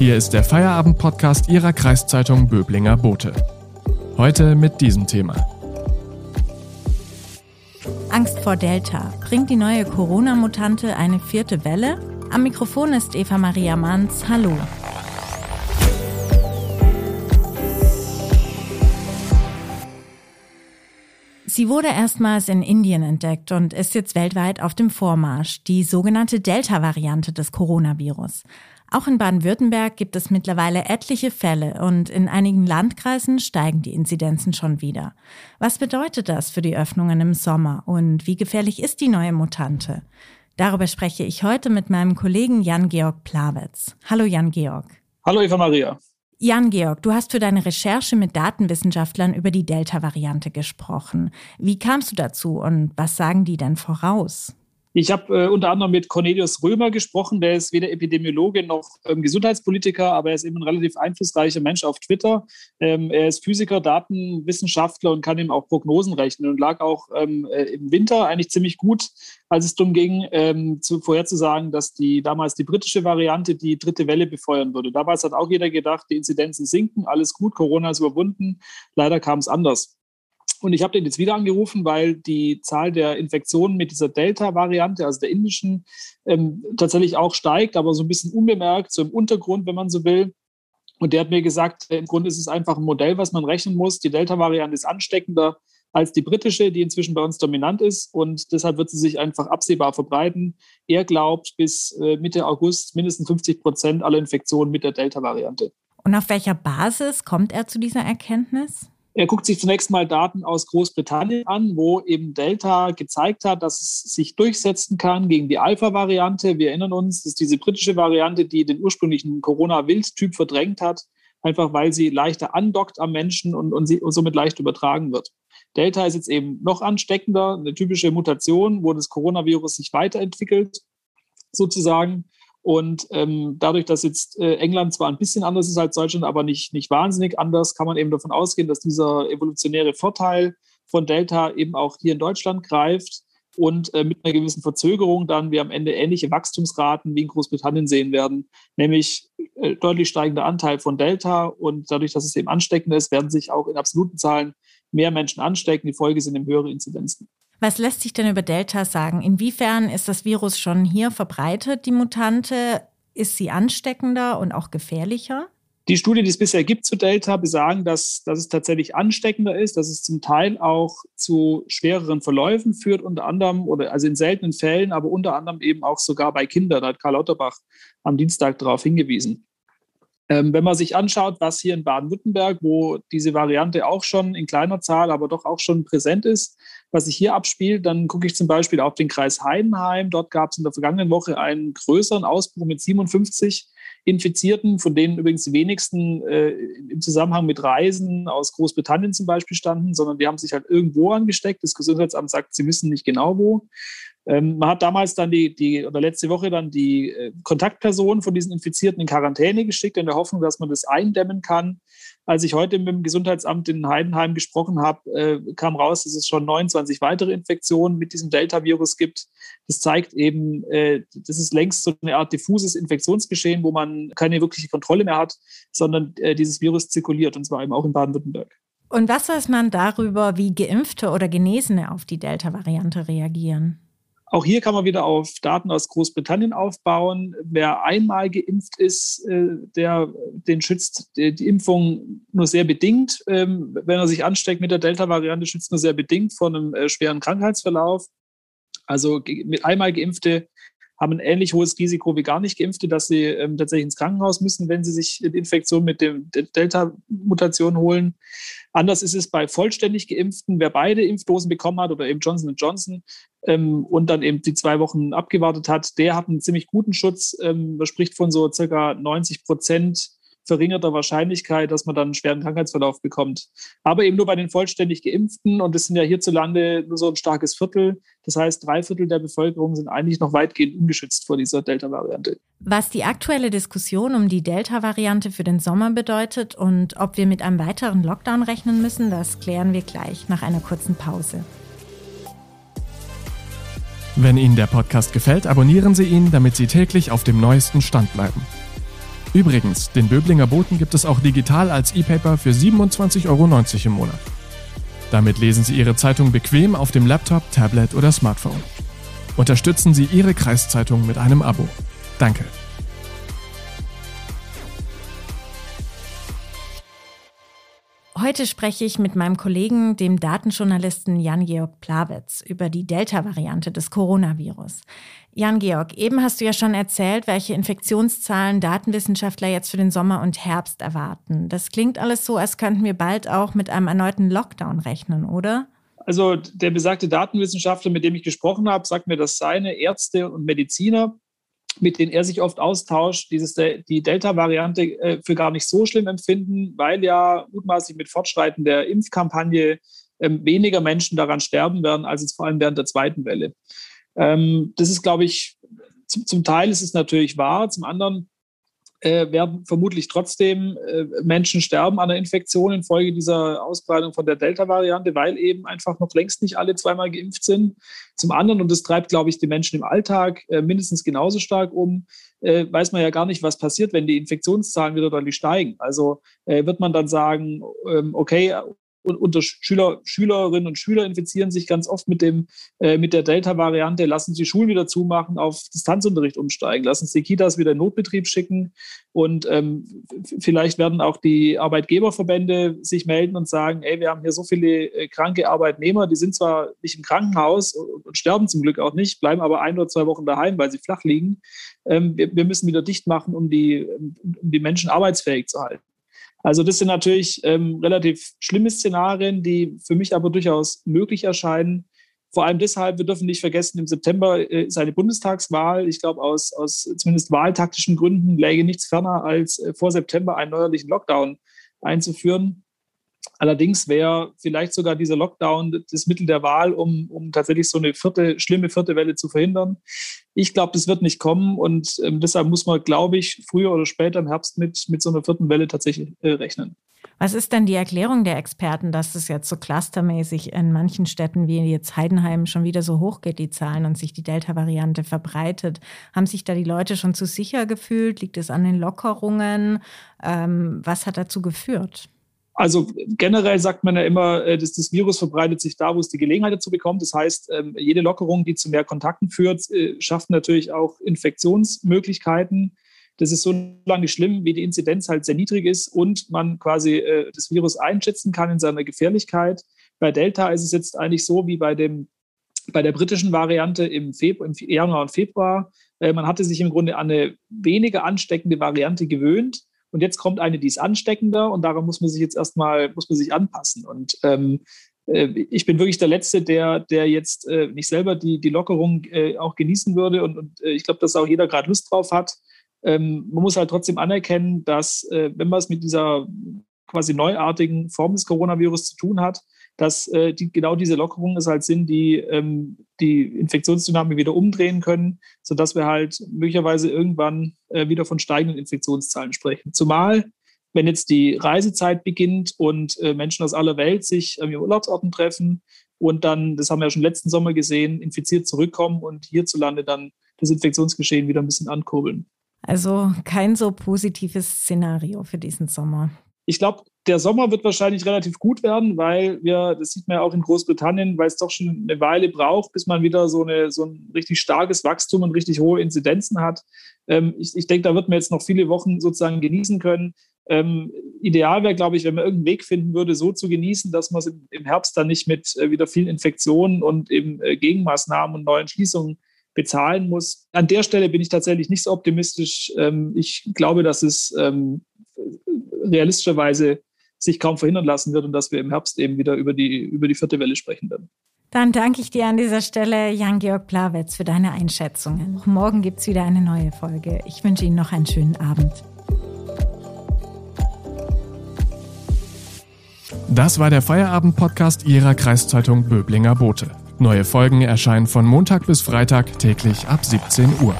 Hier ist der Feierabend-Podcast Ihrer Kreiszeitung Böblinger Bote. Heute mit diesem Thema. Angst vor Delta. Bringt die neue Corona-Mutante eine vierte Welle? Am Mikrofon ist Eva Maria Manns. Hallo. Sie wurde erstmals in Indien entdeckt und ist jetzt weltweit auf dem Vormarsch, die sogenannte Delta-Variante des Coronavirus. Auch in Baden-Württemberg gibt es mittlerweile etliche Fälle und in einigen Landkreisen steigen die Inzidenzen schon wieder. Was bedeutet das für die Öffnungen im Sommer und wie gefährlich ist die neue Mutante? Darüber spreche ich heute mit meinem Kollegen Jan-Georg Plawetz. Hallo Jan-Georg. Hallo Eva Maria. Jan-Georg, du hast für deine Recherche mit Datenwissenschaftlern über die Delta-Variante gesprochen. Wie kamst du dazu und was sagen die denn voraus? Ich habe äh, unter anderem mit Cornelius Römer gesprochen, der ist weder Epidemiologe noch ähm, Gesundheitspolitiker, aber er ist eben ein relativ einflussreicher Mensch auf Twitter. Ähm, er ist Physiker, Datenwissenschaftler und kann eben auch Prognosen rechnen und lag auch ähm, äh, im Winter eigentlich ziemlich gut, als es darum ging, ähm, zu, vorherzusagen, dass die damals die britische Variante die dritte Welle befeuern würde. Damals hat auch jeder gedacht, die Inzidenzen sinken, alles gut, Corona ist überwunden. Leider kam es anders. Und ich habe den jetzt wieder angerufen, weil die Zahl der Infektionen mit dieser Delta-Variante, also der indischen, ähm, tatsächlich auch steigt, aber so ein bisschen unbemerkt, so im Untergrund, wenn man so will. Und der hat mir gesagt, im Grunde ist es einfach ein Modell, was man rechnen muss. Die Delta-Variante ist ansteckender als die britische, die inzwischen bei uns dominant ist. Und deshalb wird sie sich einfach absehbar verbreiten. Er glaubt, bis äh, Mitte August mindestens 50 Prozent aller Infektionen mit der Delta-Variante. Und auf welcher Basis kommt er zu dieser Erkenntnis? Er guckt sich zunächst mal Daten aus Großbritannien an, wo eben Delta gezeigt hat, dass es sich durchsetzen kann gegen die Alpha-Variante. Wir erinnern uns, das ist diese britische Variante, die den ursprünglichen Corona-Wild-Typ verdrängt hat, einfach weil sie leichter andockt am Menschen und, und, sie, und somit leicht übertragen wird. Delta ist jetzt eben noch ansteckender, eine typische Mutation, wo das Coronavirus sich weiterentwickelt, sozusagen. Und ähm, dadurch, dass jetzt äh, England zwar ein bisschen anders ist als Deutschland, aber nicht, nicht wahnsinnig anders, kann man eben davon ausgehen, dass dieser evolutionäre Vorteil von Delta eben auch hier in Deutschland greift und äh, mit einer gewissen Verzögerung dann wir am Ende ähnliche Wachstumsraten wie in Großbritannien sehen werden, nämlich äh, deutlich steigender Anteil von Delta und dadurch, dass es eben ansteckend ist, werden sich auch in absoluten Zahlen mehr Menschen anstecken. Die Folge sind eben höhere Inzidenzen. Was lässt sich denn über Delta sagen? Inwiefern ist das Virus schon hier verbreitet, die Mutante? Ist sie ansteckender und auch gefährlicher? Die Studien, die es bisher gibt zu Delta, besagen, dass, dass es tatsächlich ansteckender ist, dass es zum Teil auch zu schwereren Verläufen führt, unter anderem, oder also in seltenen Fällen, aber unter anderem eben auch sogar bei Kindern. Da hat Karl Lauterbach am Dienstag darauf hingewiesen. Ähm, wenn man sich anschaut, was hier in Baden-Württemberg, wo diese Variante auch schon in kleiner Zahl, aber doch auch schon präsent ist, was sich hier abspielt, dann gucke ich zum Beispiel auf den Kreis Heidenheim. Dort gab es in der vergangenen Woche einen größeren Ausbruch mit 57 Infizierten, von denen übrigens die wenigsten äh, im Zusammenhang mit Reisen aus Großbritannien zum Beispiel standen, sondern die haben sich halt irgendwo angesteckt. Das Gesundheitsamt sagt, sie wissen nicht genau wo. Ähm, man hat damals dann die, die, oder letzte Woche dann die äh, Kontaktpersonen von diesen Infizierten in Quarantäne geschickt, in der Hoffnung, dass man das eindämmen kann. Als ich heute mit dem Gesundheitsamt in Heidenheim gesprochen habe, äh, kam raus, dass es schon 29 weitere Infektionen mit diesem Delta-Virus gibt. Das zeigt eben, äh, das ist längst so eine Art diffuses Infektionsgeschehen, wo man keine wirkliche Kontrolle mehr hat, sondern äh, dieses Virus zirkuliert, und zwar eben auch in Baden-Württemberg. Und was weiß man darüber, wie Geimpfte oder Genesene auf die Delta-Variante reagieren? Auch hier kann man wieder auf Daten aus Großbritannien aufbauen. Wer einmal geimpft ist, äh, der, den schützt die Impfung nur sehr bedingt. Ähm, wenn er sich ansteckt mit der Delta-Variante, schützt nur sehr bedingt vor einem äh, schweren Krankheitsverlauf. Also mit einmal Geimpfte haben ein ähnlich hohes Risiko wie gar nicht Geimpfte, dass sie ähm, tatsächlich ins Krankenhaus müssen, wenn sie sich die Infektion mit der Delta-Mutation holen. Anders ist es bei vollständig Geimpften. Wer beide Impfdosen bekommen hat oder eben Johnson Johnson ähm, und dann eben die zwei Wochen abgewartet hat, der hat einen ziemlich guten Schutz. Ähm, man spricht von so circa 90 Prozent verringerter Wahrscheinlichkeit, dass man dann einen schweren Krankheitsverlauf bekommt. Aber eben nur bei den vollständig Geimpften und das sind ja hierzulande nur so ein starkes Viertel. Das heißt, drei Viertel der Bevölkerung sind eigentlich noch weitgehend ungeschützt vor dieser Delta-Variante. Was die aktuelle Diskussion um die Delta-Variante für den Sommer bedeutet und ob wir mit einem weiteren Lockdown rechnen müssen, das klären wir gleich nach einer kurzen Pause. Wenn Ihnen der Podcast gefällt, abonnieren Sie ihn, damit Sie täglich auf dem neuesten Stand bleiben. Übrigens, den Böblinger Boten gibt es auch digital als E-Paper für 27,90 Euro im Monat. Damit lesen Sie Ihre Zeitung bequem auf dem Laptop, Tablet oder Smartphone. Unterstützen Sie Ihre Kreiszeitung mit einem Abo. Danke. Heute spreche ich mit meinem Kollegen, dem Datenjournalisten Jan-Georg Plawitz, über die Delta-Variante des Coronavirus. Jan-Georg, eben hast du ja schon erzählt, welche Infektionszahlen Datenwissenschaftler jetzt für den Sommer und Herbst erwarten. Das klingt alles so, als könnten wir bald auch mit einem erneuten Lockdown rechnen, oder? Also der besagte Datenwissenschaftler, mit dem ich gesprochen habe, sagt mir, dass seine Ärzte und Mediziner mit denen er sich oft austauscht, dieses, die Delta-Variante äh, für gar nicht so schlimm empfinden, weil ja mutmaßlich mit Fortschreiten der Impfkampagne ähm, weniger Menschen daran sterben werden, als jetzt vor allem während der zweiten Welle. Ähm, das ist, glaube ich, zum, zum Teil ist es natürlich wahr, zum anderen äh, werden vermutlich trotzdem äh, Menschen sterben an der Infektion infolge dieser Ausbreitung von der Delta-Variante, weil eben einfach noch längst nicht alle zweimal geimpft sind. Zum anderen, und das treibt, glaube ich, die Menschen im Alltag äh, mindestens genauso stark um, äh, weiß man ja gar nicht, was passiert, wenn die Infektionszahlen wieder deutlich steigen. Also äh, wird man dann sagen, ähm, okay, unter Schüler, Schülerinnen und Schüler infizieren sich ganz oft mit, dem, äh, mit der Delta-Variante. Lassen Sie Schulen wieder zumachen, auf Distanzunterricht umsteigen. Lassen Sie Kitas wieder in Notbetrieb schicken. Und ähm, vielleicht werden auch die Arbeitgeberverbände sich melden und sagen, ey, wir haben hier so viele äh, kranke Arbeitnehmer, die sind zwar nicht im Krankenhaus und, und, sterben zum Glück auch nicht, bleiben aber ein oder zwei Wochen daheim, weil sie flach liegen. Ähm, wir, wir, müssen wieder dicht machen, um die, um die Menschen arbeitsfähig zu halten. Also das sind natürlich ähm, relativ schlimme Szenarien, die für mich aber durchaus möglich erscheinen. Vor allem deshalb, wir dürfen nicht vergessen, im September äh, ist eine Bundestagswahl. Ich glaube, aus, aus zumindest wahltaktischen Gründen läge nichts ferner, als äh, vor September einen neuerlichen Lockdown einzuführen. Allerdings wäre vielleicht sogar dieser Lockdown das Mittel der Wahl, um, um tatsächlich so eine vierte, schlimme vierte Welle zu verhindern. Ich glaube, das wird nicht kommen und ähm, deshalb muss man, glaube ich, früher oder später im Herbst mit, mit so einer vierten Welle tatsächlich äh, rechnen. Was ist denn die Erklärung der Experten, dass es jetzt so clustermäßig in manchen Städten wie jetzt Heidenheim schon wieder so hoch geht, die Zahlen und sich die Delta-Variante verbreitet? Haben sich da die Leute schon zu sicher gefühlt? Liegt es an den Lockerungen? Ähm, was hat dazu geführt? Also generell sagt man ja immer, äh, dass das Virus verbreitet sich da, wo es die Gelegenheit dazu bekommt. Das heißt, ähm, jede Lockerung, die zu mehr Kontakten führt, äh, schafft natürlich auch Infektionsmöglichkeiten. Das ist so lange schlimm, wie die Inzidenz halt sehr niedrig ist und man quasi äh, das Virus einschätzen kann in seiner Gefährlichkeit. Bei Delta ist es jetzt eigentlich so wie bei dem bei der britischen Variante im, Februar, im Januar und Februar. Man hatte sich im Grunde an eine weniger ansteckende Variante gewöhnt und jetzt kommt eine, die ist ansteckender und daran muss man sich jetzt erstmal, muss man sich anpassen. Und ähm, äh, ich bin wirklich der Letzte, der, der jetzt äh, nicht selber die, die Lockerung äh, auch genießen würde. Und, und äh, ich glaube, dass auch jeder gerade Lust drauf hat. Ähm, man muss halt trotzdem anerkennen, dass äh, wenn man es mit dieser quasi neuartigen Form des Coronavirus zu tun hat, dass äh, die, genau diese Lockerungen es halt sind, die ähm, die Infektionsdynamik wieder umdrehen können, sodass wir halt möglicherweise irgendwann äh, wieder von steigenden Infektionszahlen sprechen. Zumal, wenn jetzt die Reisezeit beginnt und äh, Menschen aus aller Welt sich an ihren Urlaubsorten treffen und dann, das haben wir ja schon letzten Sommer gesehen, infiziert zurückkommen und hierzulande dann das Infektionsgeschehen wieder ein bisschen ankurbeln. Also kein so positives Szenario für diesen Sommer. Ich glaube, der Sommer wird wahrscheinlich relativ gut werden, weil wir, das sieht man ja auch in Großbritannien, weil es doch schon eine Weile braucht, bis man wieder so, eine, so ein richtig starkes Wachstum und richtig hohe Inzidenzen hat. Ähm, ich, ich denke, da wird man jetzt noch viele Wochen sozusagen genießen können. Ähm, ideal wäre, glaube ich, wenn man irgendeinen Weg finden würde, so zu genießen, dass man es im, im, Herbst dann nicht mit äh, wieder vielen Infektionen und eben äh, Gegenmaßnahmen und neuen Schließungen bezahlen muss. An der Stelle bin ich tatsächlich nicht so optimistisch. Ähm, ich glaube, dass es ähm, realistischerweise sich kaum verhindern lassen wird und dass wir im Herbst eben wieder über die, über die vierte Welle sprechen werden. Dann danke ich dir an dieser Stelle, Jan-Georg Plawetz, für deine Einschätzungen. Morgen gibt es wieder eine neue Folge. Ich wünsche Ihnen noch einen schönen Abend. Das war der Feierabend-Podcast Ihrer Kreiszeitung Böblinger Bote. Neue Folgen erscheinen von Montag bis Freitag täglich ab 17 Uhr.